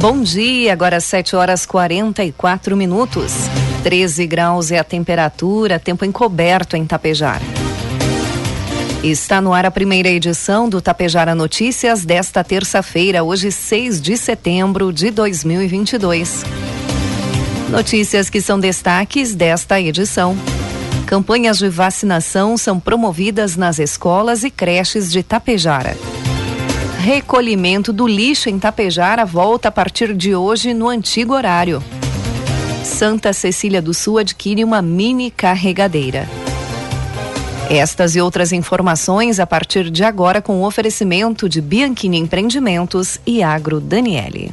Bom dia, agora 7 horas 44 minutos. 13 graus é a temperatura, tempo encoberto em Tapejara. Está no ar a primeira edição do Tapejara Notícias desta terça-feira, hoje 6 de setembro de 2022. Notícias que são destaques desta edição. Campanhas de vacinação são promovidas nas escolas e creches de Tapejara. Recolhimento do lixo em Tapejara volta a partir de hoje no antigo horário. Santa Cecília do Sul adquire uma mini carregadeira. Estas e outras informações a partir de agora com o oferecimento de Bianchini Empreendimentos e Agro Daniele.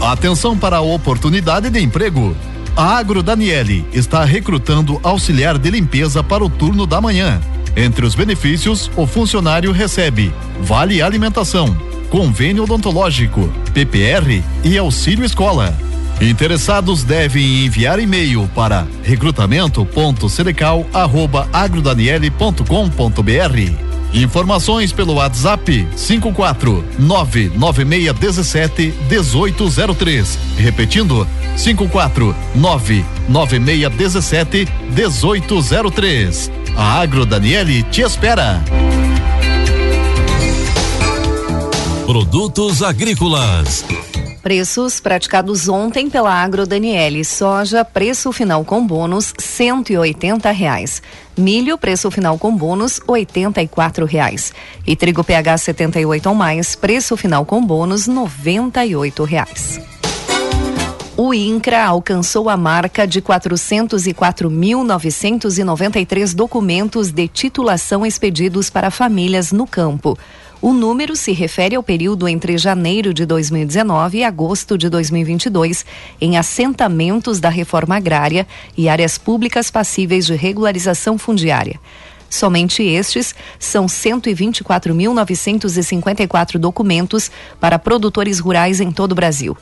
Atenção para a oportunidade de emprego. A Agro Daniele está recrutando auxiliar de limpeza para o turno da manhã. Entre os benefícios, o funcionário recebe vale alimentação, convênio odontológico, PPR e auxílio escola. Interessados devem enviar e-mail para recrutamento.selecal@agrodaniele.com.br. Informações pelo WhatsApp 54 99617 1803. Repetindo, 54 99617 1803. A Agro Daniele te espera. Produtos agrícolas Preços praticados ontem pela Agro Daniele. Soja, preço final com bônus, cento e reais. Milho, preço final com bônus, oitenta e reais. E trigo PH 78 ou mais, preço final com bônus, noventa e reais. O INCRA alcançou a marca de 404.993 documentos de titulação expedidos para famílias no campo. O número se refere ao período entre janeiro de 2019 e agosto de 2022, em assentamentos da reforma agrária e áreas públicas passíveis de regularização fundiária. Somente estes são 124.954 documentos para produtores rurais em todo o Brasil.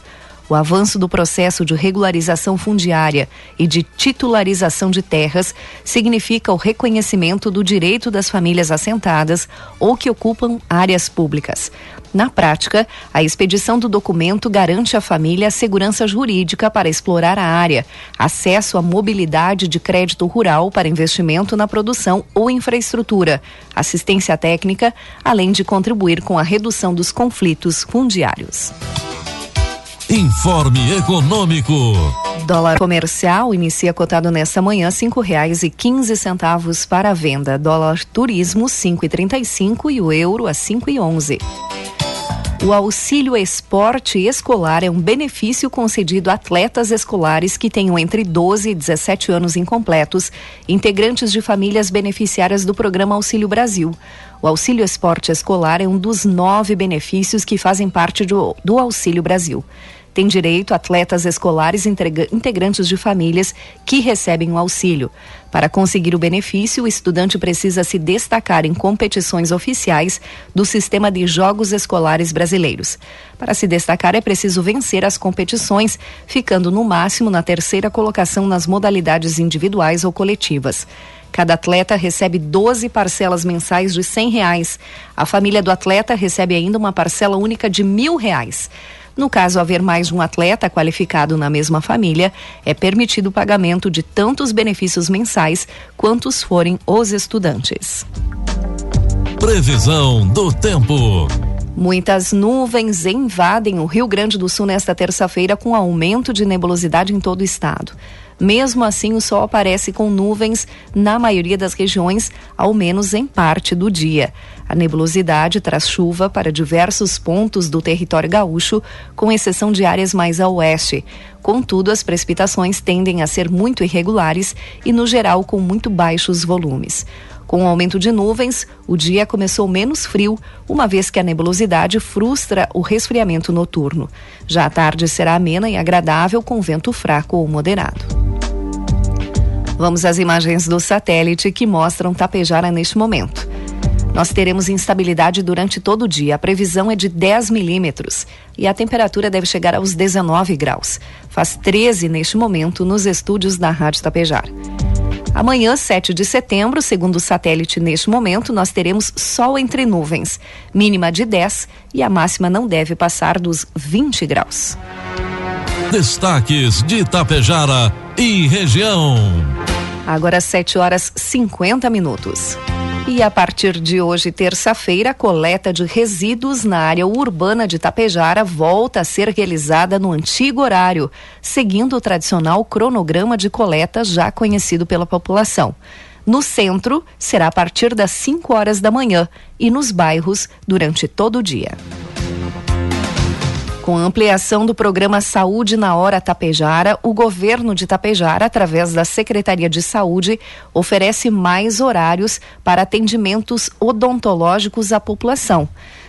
O avanço do processo de regularização fundiária e de titularização de terras significa o reconhecimento do direito das famílias assentadas ou que ocupam áreas públicas. Na prática, a expedição do documento garante à família a segurança jurídica para explorar a área, acesso à mobilidade de crédito rural para investimento na produção ou infraestrutura, assistência técnica, além de contribuir com a redução dos conflitos fundiários. Informe Econômico. Dólar comercial inicia cotado nesta manhã cinco reais e quinze centavos para a venda. Dólar turismo cinco e trinta e cinco e o euro a cinco e onze. O auxílio esporte escolar é um benefício concedido a atletas escolares que tenham entre 12 e 17 anos incompletos, integrantes de famílias beneficiárias do programa Auxílio Brasil. O auxílio esporte escolar é um dos nove benefícios que fazem parte do, do Auxílio Brasil tem direito atletas escolares integrantes de famílias que recebem o auxílio. Para conseguir o benefício, o estudante precisa se destacar em competições oficiais do Sistema de Jogos Escolares Brasileiros. Para se destacar, é preciso vencer as competições, ficando no máximo na terceira colocação nas modalidades individuais ou coletivas. Cada atleta recebe 12 parcelas mensais de R$ reais. A família do atleta recebe ainda uma parcela única de mil reais. No caso haver mais de um atleta qualificado na mesma família, é permitido o pagamento de tantos benefícios mensais quantos forem os estudantes. Previsão do tempo. Muitas nuvens invadem o Rio Grande do Sul nesta terça-feira com aumento de nebulosidade em todo o estado. Mesmo assim, o sol aparece com nuvens na maioria das regiões, ao menos em parte do dia. A nebulosidade traz chuva para diversos pontos do território gaúcho, com exceção de áreas mais a oeste. Contudo, as precipitações tendem a ser muito irregulares e, no geral, com muito baixos volumes. Com o aumento de nuvens, o dia começou menos frio, uma vez que a nebulosidade frustra o resfriamento noturno. Já a tarde será amena e agradável, com vento fraco ou moderado. Vamos às imagens do satélite que mostram Tapejara neste momento. Nós teremos instabilidade durante todo o dia. A previsão é de 10 milímetros e a temperatura deve chegar aos 19 graus. Faz 13 neste momento nos estúdios da Rádio Tapejara. Amanhã, 7 de setembro, segundo o satélite neste momento, nós teremos sol entre nuvens, mínima de 10 e a máxima não deve passar dos 20 graus. Destaques de Itapejara e região. Agora 7 horas 50 minutos. E a partir de hoje, terça-feira, a coleta de resíduos na área urbana de Tapejara volta a ser realizada no antigo horário, seguindo o tradicional cronograma de coleta já conhecido pela população. No centro, será a partir das 5 horas da manhã e nos bairros durante todo o dia. Com a ampliação do programa Saúde na Hora Tapejara, o governo de Tapejara, através da Secretaria de Saúde, oferece mais horários para atendimentos odontológicos à população.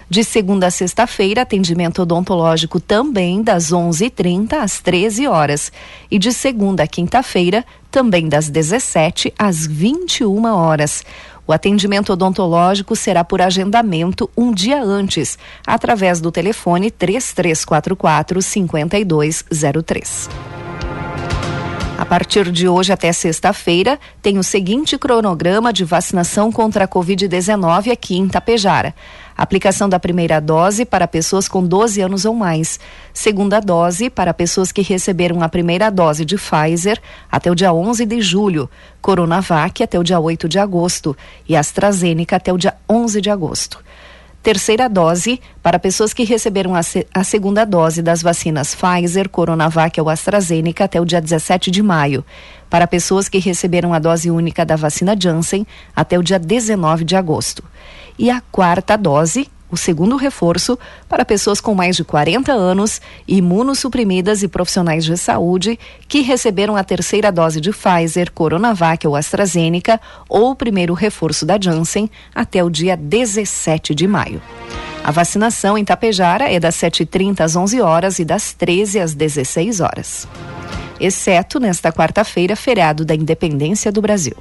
De segunda a sexta-feira, atendimento odontológico também das 11h30 às 13 horas. E de segunda a quinta-feira, também das 17 às 21 horas. O atendimento odontológico será por agendamento um dia antes, através do telefone 3344 5203. A partir de hoje até sexta-feira, tem o seguinte cronograma de vacinação contra a Covid-19 aqui em Tapejara. Aplicação da primeira dose para pessoas com 12 anos ou mais. Segunda dose para pessoas que receberam a primeira dose de Pfizer até o dia 11 de julho. Coronavac até o dia 8 de agosto. E AstraZeneca até o dia 11 de agosto terceira dose para pessoas que receberam a, se, a, segunda dose das vacinas Pfizer, Coronavac ou AstraZeneca até o dia 17 de maio. Para pessoas que receberam a dose única da vacina Janssen até o dia 19 de agosto e a quarta dose, o segundo reforço, para pessoas com mais de 40 anos, imunossuprimidas e profissionais de saúde que receberam a terceira dose de Pfizer, Coronavac ou AstraZeneca ou o primeiro reforço da Janssen até o dia 17 de maio. A vacinação em Tapejara é das 7h30 às 11 horas e das 13 às 16 horas. Exceto nesta quarta-feira, feriado da Independência do Brasil.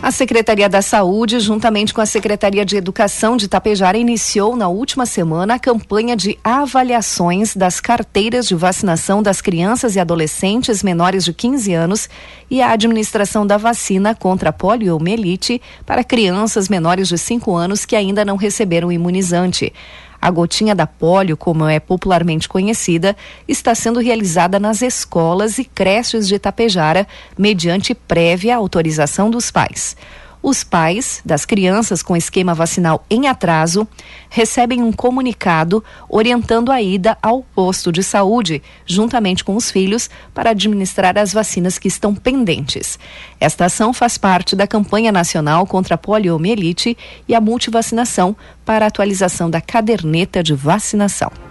A Secretaria da Saúde, juntamente com a Secretaria de Educação de Tapejara, iniciou na última semana a campanha de avaliações das carteiras de vacinação das crianças e adolescentes menores de 15 anos e a administração da vacina contra a poliomielite para crianças menores de 5 anos que ainda não receberam imunizante. A gotinha da polio, como é popularmente conhecida, está sendo realizada nas escolas e creches de Itapejara, mediante prévia autorização dos pais. Os pais das crianças com esquema vacinal em atraso recebem um comunicado orientando a ida ao posto de saúde, juntamente com os filhos, para administrar as vacinas que estão pendentes. Esta ação faz parte da campanha nacional contra a poliomielite e a multivacinação para a atualização da caderneta de vacinação.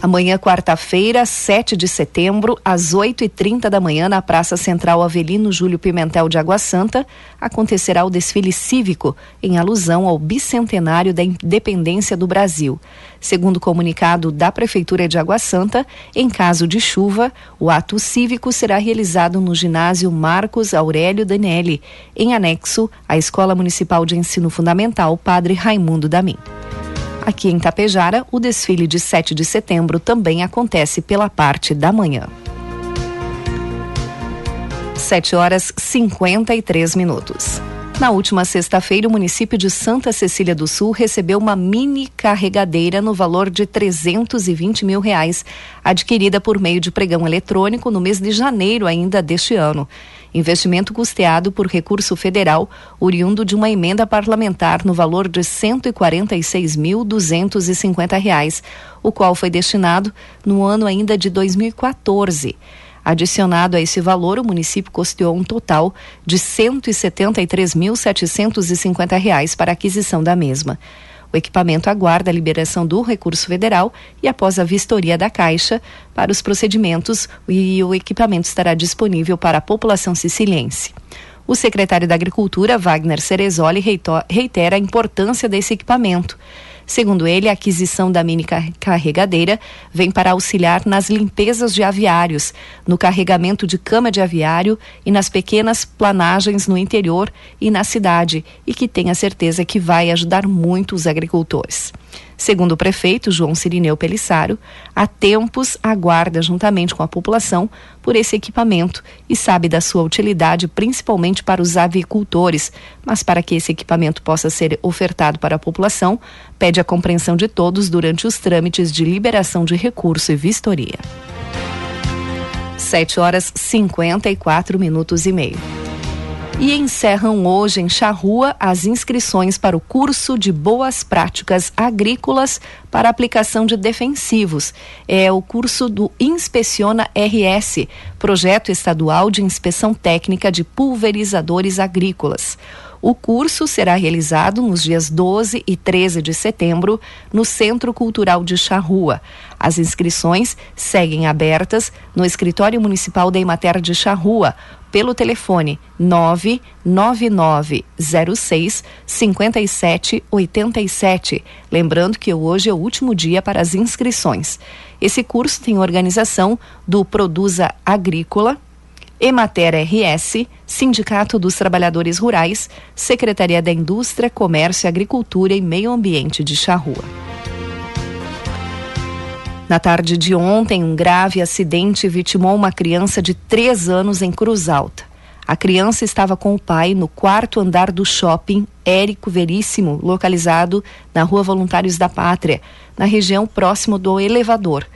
Amanhã, quarta-feira, 7 de setembro, às 8h30 da manhã, na Praça Central Avelino Júlio Pimentel de Água Santa, acontecerá o desfile cívico em alusão ao bicentenário da independência do Brasil. Segundo comunicado da Prefeitura de Água Santa, em caso de chuva, o ato cívico será realizado no ginásio Marcos Aurélio Danelli, em anexo à Escola Municipal de Ensino Fundamental Padre Raimundo Damin. Aqui em Tapejara, o desfile de 7 de setembro também acontece pela parte da manhã. 7 horas 53 minutos. Na última sexta-feira, o município de Santa Cecília do Sul recebeu uma mini carregadeira no valor de 320 mil reais, adquirida por meio de pregão eletrônico no mês de janeiro ainda deste ano. Investimento custeado por recurso federal, oriundo de uma emenda parlamentar no valor de R$ 146.250, o qual foi destinado no ano ainda de 2014. Adicionado a esse valor, o município custeou um total de R$ 173.750 para aquisição da mesma. O equipamento aguarda a liberação do recurso federal e, após a vistoria da Caixa, para os procedimentos, e o equipamento estará disponível para a população siciliense. O secretário da Agricultura, Wagner Cerezoli, reitera a importância desse equipamento. Segundo ele, a aquisição da mini carregadeira vem para auxiliar nas limpezas de aviários, no carregamento de cama de aviário e nas pequenas planagens no interior e na cidade, e que tem a certeza que vai ajudar muito os agricultores. Segundo o prefeito João Cirineu Pelissaro, há tempos aguarda juntamente com a população por esse equipamento e sabe da sua utilidade principalmente para os avicultores, mas para que esse equipamento possa ser ofertado para a população, pede a compreensão de todos durante os trâmites de liberação de recurso e vistoria. 7 horas 54 minutos e meio e encerram hoje em Charrua as inscrições para o curso de Boas Práticas Agrícolas para aplicação de defensivos. É o curso do Inspeciona RS, projeto estadual de inspeção técnica de pulverizadores agrícolas. O curso será realizado nos dias 12 e 13 de setembro no Centro Cultural de Charrua. As inscrições seguem abertas no Escritório Municipal da Imater de Charrua pelo telefone 99906 5787. Lembrando que hoje é o último dia para as inscrições. Esse curso tem organização do Produza Agrícola, Emater RS, Sindicato dos Trabalhadores Rurais, Secretaria da Indústria, Comércio, Agricultura e Meio Ambiente de Charrua. Na tarde de ontem, um grave acidente vitimou uma criança de três anos em Cruz Alta. A criança estava com o pai no quarto andar do shopping Érico Veríssimo, localizado na Rua Voluntários da Pátria, na região próximo do elevador.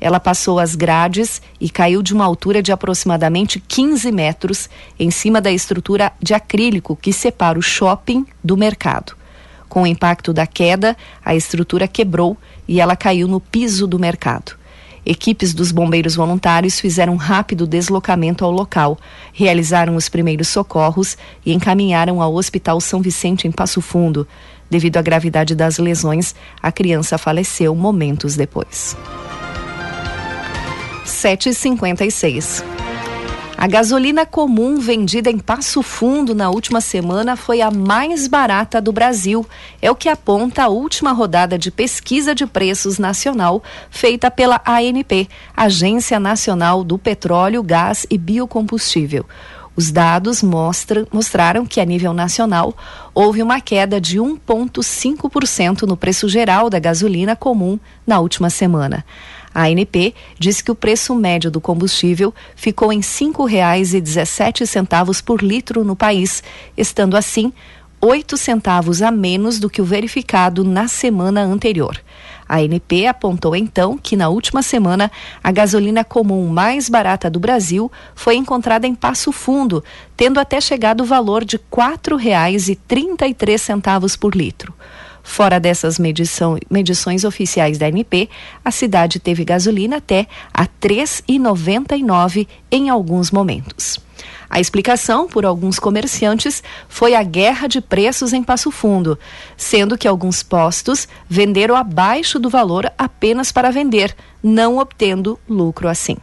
Ela passou as grades e caiu de uma altura de aproximadamente 15 metros em cima da estrutura de acrílico que separa o shopping do mercado. Com o impacto da queda, a estrutura quebrou e ela caiu no piso do mercado. Equipes dos bombeiros voluntários fizeram um rápido deslocamento ao local, realizaram os primeiros socorros e encaminharam ao Hospital São Vicente em Passo Fundo. Devido à gravidade das lesões, a criança faleceu momentos depois. 7h56. A gasolina comum vendida em Passo Fundo na última semana foi a mais barata do Brasil. É o que aponta a última rodada de pesquisa de preços nacional feita pela ANP, Agência Nacional do Petróleo, Gás e Biocombustível. Os dados mostram, mostraram que, a nível nacional, houve uma queda de 1,5% no preço geral da gasolina comum na última semana. A ANP diz que o preço médio do combustível ficou em R$ 5,17 por litro no país, estando assim oito centavos a menos do que o verificado na semana anterior. A ANP apontou então que na última semana a gasolina comum mais barata do Brasil foi encontrada em Passo Fundo, tendo até chegado o valor de R$ 4,33 por litro. Fora dessas medição, medições oficiais da ANP, a cidade teve gasolina até a R$ 3,99 em alguns momentos. A explicação, por alguns comerciantes, foi a guerra de preços em Passo Fundo, sendo que alguns postos venderam abaixo do valor apenas para vender, não obtendo lucro assim.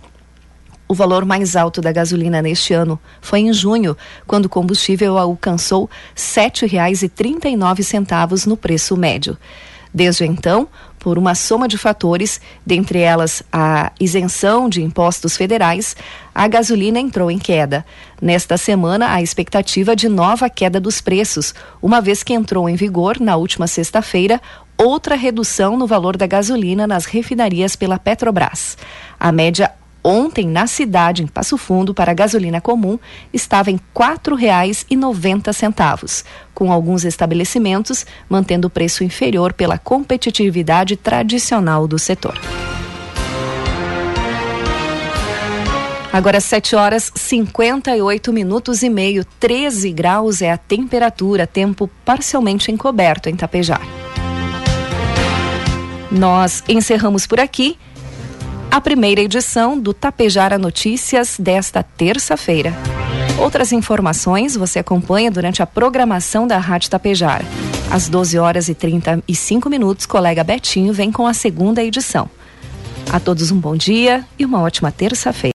O valor mais alto da gasolina neste ano foi em junho, quando o combustível alcançou R$ 7,39 no preço médio. Desde então, por uma soma de fatores, dentre elas a isenção de impostos federais, a gasolina entrou em queda. Nesta semana, a expectativa de nova queda dos preços, uma vez que entrou em vigor, na última sexta-feira, outra redução no valor da gasolina nas refinarias pela Petrobras. A média ontem na cidade, em Passo Fundo, para a gasolina comum, estava em R$ 4,90, com alguns estabelecimentos mantendo o preço inferior pela competitividade tradicional do setor. Agora 7 horas 58 minutos e meio, 13 graus é a temperatura, tempo parcialmente encoberto em Tapejar. Nós encerramos por aqui a primeira edição do Tapejara Notícias desta terça-feira. Outras informações você acompanha durante a programação da Rádio Tapejara. Às 12 horas e 35 minutos, colega Betinho vem com a segunda edição. A todos um bom dia e uma ótima terça-feira.